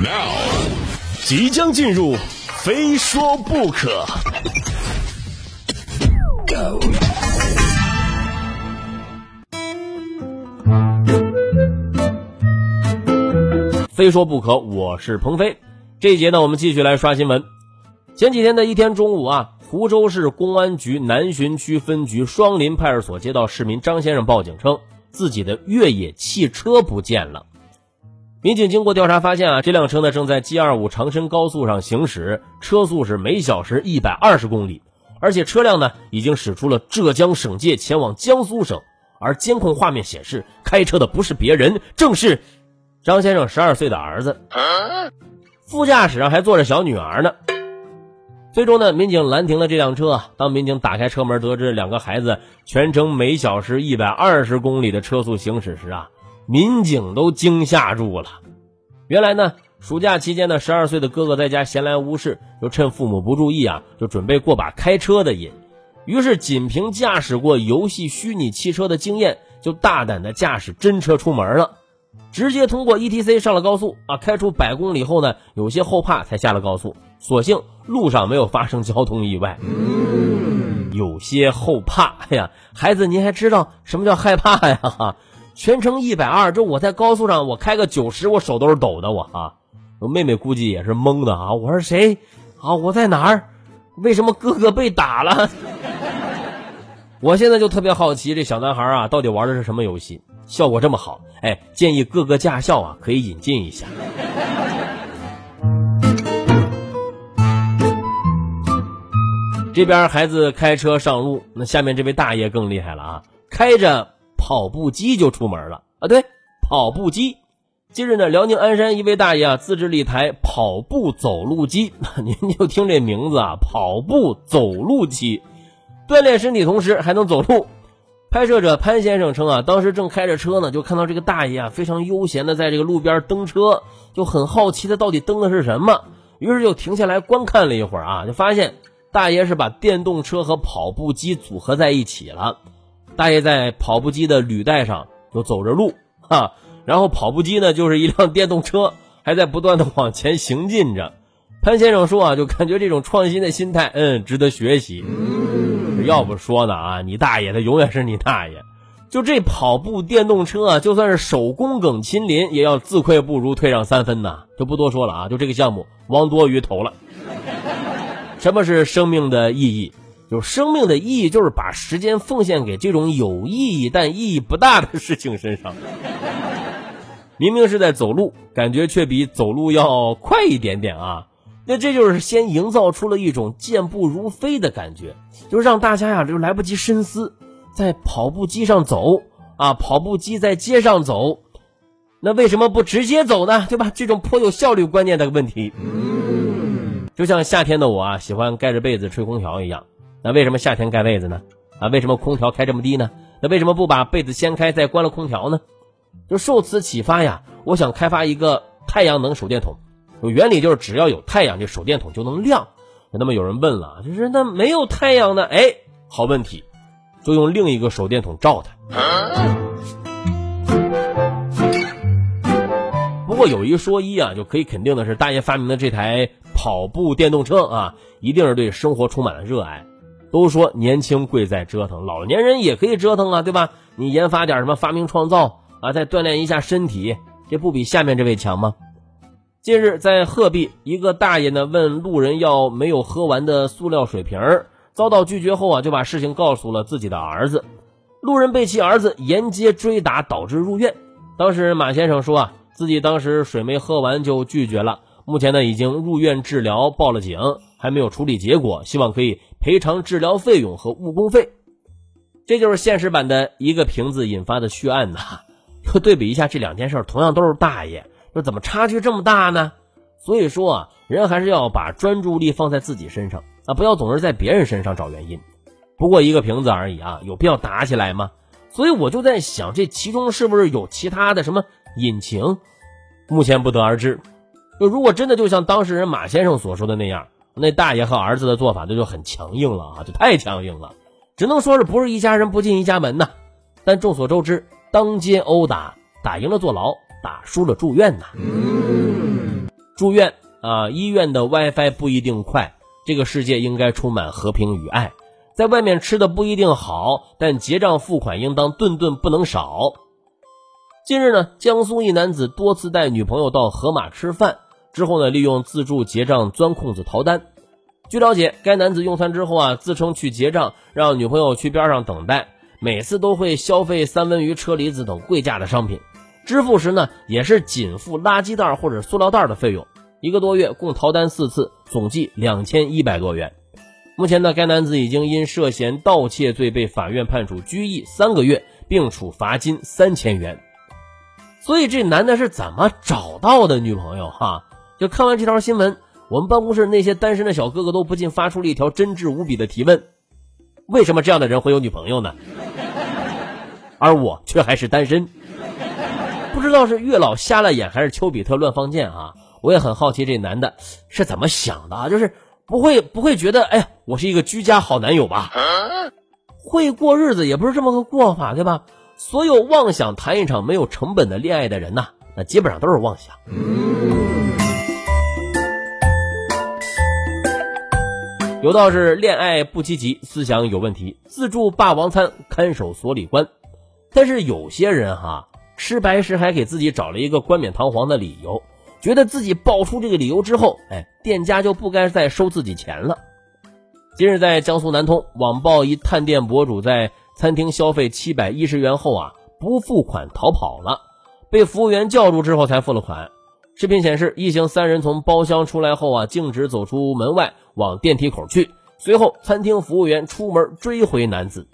Now，即将进入，非说不可。非说不可，我是鹏飞。这一节呢，我们继续来刷新闻。前几天的一天中午啊，湖州市公安局南浔区分局双林派出所接到市民张先生报警称，自己的越野汽车不见了。民警经过调查发现啊，这辆车呢正在 G 二五长深高速上行驶，车速是每小时一百二十公里，而且车辆呢已经驶出了浙江省界，前往江苏省。而监控画面显示，开车的不是别人，正是。张先生十二岁的儿子，副驾驶上还坐着小女儿呢。最终呢，民警拦停了这辆车。当民警打开车门，得知两个孩子全程每小时一百二十公里的车速行驶时啊，民警都惊吓住了。原来呢，暑假期间呢，十二岁的哥哥在家闲来无事，就趁父母不注意啊，就准备过把开车的瘾。于是，仅凭驾驶过游戏虚拟汽车的经验，就大胆的驾驶真车出门了。直接通过 E T C 上了高速啊，开出百公里后呢，有些后怕才下了高速。所幸路上没有发生交通意外。有些后怕，哎呀，孩子，您还知道什么叫害怕呀？全程一百二，这我在高速上，我开个九十，我手都是抖的。我啊，我妹妹估计也是懵的啊。我说谁？啊，我在哪儿？为什么哥哥被打了？我现在就特别好奇，这小男孩啊，到底玩的是什么游戏？效果这么好，哎，建议各个驾校啊可以引进一下。这边孩子开车上路，那下面这位大爷更厉害了啊，开着跑步机就出门了啊！对，跑步机。近日呢，辽宁鞍山一位大爷啊自制了一台跑步走路机，您就听这名字啊，跑步走路机，锻炼身体同时还能走路。拍摄者潘先生称啊，当时正开着车呢，就看到这个大爷啊非常悠闲的在这个路边蹬车，就很好奇他到底蹬的是什么，于是就停下来观看了一会儿啊，就发现大爷是把电动车和跑步机组合在一起了。大爷在跑步机的履带上就走着路哈，然后跑步机呢就是一辆电动车，还在不断的往前行进着。潘先生说啊，就感觉这种创新的心态，嗯，值得学习。要不说呢啊，你大爷，他永远是你大爷。就这跑步电动车啊，就算是手工梗亲临，也要自愧不如，退让三分呐。就不多说了啊，就这个项目，王多鱼投了。什么是生命的意义？就生命的意义，就是把时间奉献给这种有意义但意义不大的事情身上。明明是在走路，感觉却比走路要快一点点啊。那这就是先营造出了一种健步如飞的感觉，就是让大家呀就来不及深思，在跑步机上走啊，跑步机在街上走，那为什么不直接走呢？对吧？这种颇有效率观念的问题，就像夏天的我啊，喜欢盖着被子吹空调一样。那为什么夏天盖被子呢？啊，为什么空调开这么低呢？那为什么不把被子掀开再关了空调呢？就受此启发呀，我想开发一个太阳能手电筒。原理就是只要有太阳，这手电筒就能亮。那么有人问了，就是那没有太阳呢？哎，好问题，就用另一个手电筒照它。不过有一说一啊，就可以肯定的是，大爷发明的这台跑步电动车啊，一定是对生活充满了热爱。都说年轻贵在折腾，老年人也可以折腾啊，对吧？你研发点什么发明创造啊，再锻炼一下身体，这不比下面这位强吗？近日，在鹤壁，一个大爷呢问路人要没有喝完的塑料水瓶儿，遭到拒绝后啊，就把事情告诉了自己的儿子。路人被其儿子沿街追打，导致入院。当事人马先生说啊，自己当时水没喝完就拒绝了，目前呢已经入院治疗，报了警，还没有处理结果，希望可以赔偿治疗费用和误工费。这就是现实版的一个瓶子引发的血案呐。对比一下这两件事，同样都是大爷。这怎么差距这么大呢？所以说啊，人还是要把专注力放在自己身上啊，不要总是在别人身上找原因。不过一个瓶子而已啊，有必要打起来吗？所以我就在想，这其中是不是有其他的什么隐情？目前不得而知。如果真的就像当事人马先生所说的那样，那大爷和儿子的做法那就很强硬了啊，就太强硬了，只能说是不是一家人不进一家门呐。但众所周知，当街殴打，打赢了坐牢。打输了住院呐！住院啊，医院的 WiFi 不一定快，这个世界应该充满和平与爱。在外面吃的不一定好，但结账付款应当顿顿不能少。近日呢，江苏一男子多次带女朋友到盒马吃饭，之后呢，利用自助结账钻空子逃单。据了解，该男子用餐之后啊，自称去结账，让女朋友去边上等待，每次都会消费三文鱼、车厘子等贵价的商品。支付时呢，也是仅付垃圾袋或者塑料袋的费用。一个多月共逃单四次，总计两千一百多元。目前呢，该男子已经因涉嫌盗窃罪被法院判处拘役三个月，并处罚金三千元。所以这男的是怎么找到的女朋友？哈，就看完这条新闻，我们办公室那些单身的小哥哥都不禁发出了一条真挚无比的提问：为什么这样的人会有女朋友呢？而我却还是单身。不知道是月老瞎了眼，还是丘比特乱放箭啊？我也很好奇这男的是怎么想的啊？就是。不会不会觉得，哎呀，我是一个居家好男友吧？会过日子也不是这么个过法，对吧？所有妄想谈一场没有成本的恋爱的人呐，那基本上都是妄想。有道是恋爱不积极，思想有问题。自助霸王餐看守所里关，但是有些人哈，吃白食还给自己找了一个冠冕堂皇的理由。觉得自己爆出这个理由之后，哎，店家就不该再收自己钱了。今日在江苏南通，网曝一探店博主在餐厅消费七百一十元后啊，不付款逃跑了，被服务员叫住之后才付了款。视频显示，一行三人从包厢出来后啊，径直走出门外往电梯口去，随后餐厅服务员出门追回男子，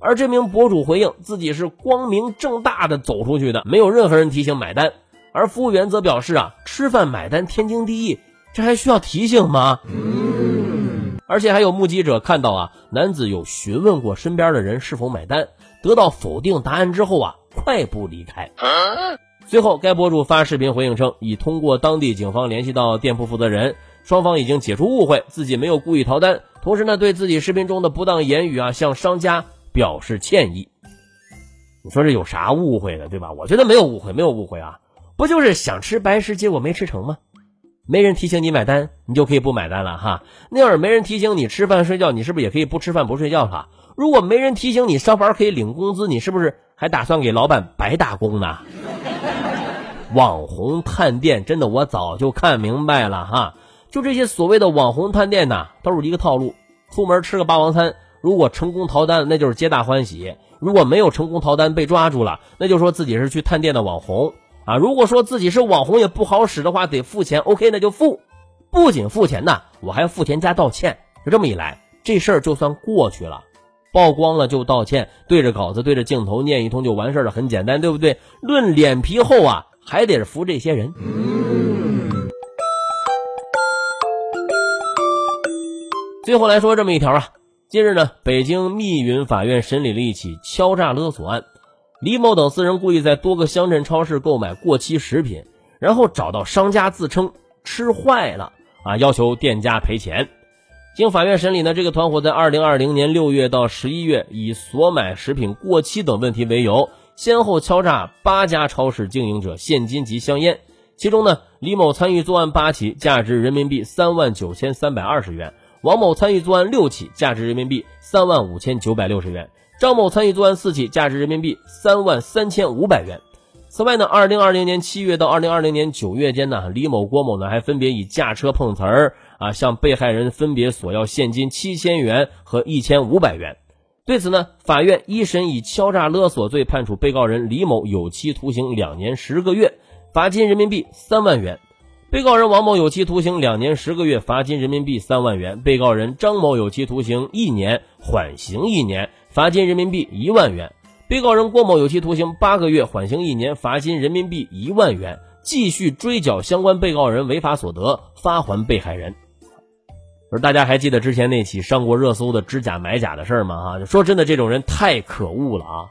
而这名博主回应自己是光明正大的走出去的，没有任何人提醒买单。而服务员则表示啊，吃饭买单天经地义，这还需要提醒吗？而且还有目击者看到啊，男子有询问过身边的人是否买单，得到否定答案之后啊，快步离开。随后，该博主发视频回应称，已通过当地警方联系到店铺负责人，双方已经解除误会，自己没有故意逃单，同时呢，对自己视频中的不当言语啊，向商家表示歉意。你说这有啥误会的，对吧？我觉得没有误会，没有误会啊。不就是想吃白食，结果没吃成吗？没人提醒你买单，你就可以不买单了哈。那要是没人提醒你吃饭睡觉，你是不是也可以不吃饭不睡觉了？如果没人提醒你上班可以领工资，你是不是还打算给老板白打工呢？网红探店真的，我早就看明白了哈。就这些所谓的网红探店呐，都是一个套路。出门吃个霸王餐，如果成功逃单，那就是皆大欢喜；如果没有成功逃单被抓住了，那就说自己是去探店的网红。啊，如果说自己是网红也不好使的话，得付钱。OK，那就付，不仅付钱呐，我还要付钱加道歉。就这么一来，这事儿就算过去了，曝光了就道歉，对着稿子对着镜头念一通就完事儿了，很简单，对不对？论脸皮厚啊，还得是服这些人。最后来说这么一条啊，近日呢，北京密云法院审理了一起敲诈勒索案。李某等四人故意在多个乡镇超市购买过期食品，然后找到商家自称吃坏了啊，要求店家赔钱。经法院审理呢，这个团伙在二零二零年六月到十一月，以所买食品过期等问题为由，先后敲诈八家超市经营者现金及香烟。其中呢，李某参与作案八起，价值人民币三万九千三百二十元；王某参与作案六起，价值人民币三万五千九百六十元。张某参与作案四起，价值人民币三万三千五百元。此外呢，二零二零年七月到二零二零年九月间呢，李某、郭某呢还分别以驾车碰瓷儿啊，向被害人分别索要现金七千元和一千五百元。对此呢，法院一审以敲诈勒索罪判处被告人李某有期徒刑两年十个月，罚金人民币三万元；被告人王某有期徒刑两年十个月，罚金人民币三万元；被告人张某有期徒刑一年，缓刑一年。罚金人民币一万元，被告人郭某有期徒刑八个月，缓刑一年，罚金人民币一万元，继续追缴相关被告人违法所得，发还被害人。而大家还记得之前那起上过热搜的指甲买假的事儿吗？哈，说真的，这种人太可恶了啊！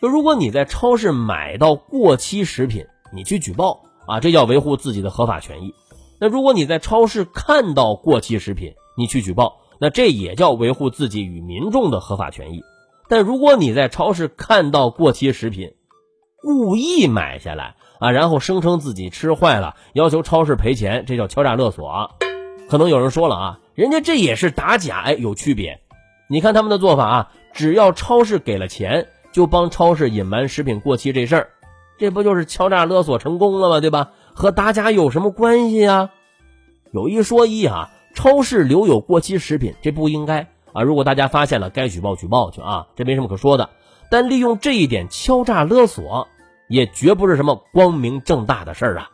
就如果你在超市买到过期食品，你去举报啊，这叫维护自己的合法权益。那如果你在超市看到过期食品，你去举报，那这也叫维护自己与民众的合法权益。但如果你在超市看到过期食品，故意买下来啊，然后声称自己吃坏了，要求超市赔钱，这叫敲诈勒索。可能有人说了啊，人家这也是打假，哎，有区别。你看他们的做法啊，只要超市给了钱，就帮超市隐瞒食品过期这事儿，这不就是敲诈勒索成功了吗？对吧？和打假有什么关系啊？有一说一啊，超市留有过期食品，这不应该啊。如果大家发现了，该举报举报去啊，这没什么可说的。但利用这一点敲诈勒索，也绝不是什么光明正大的事儿啊。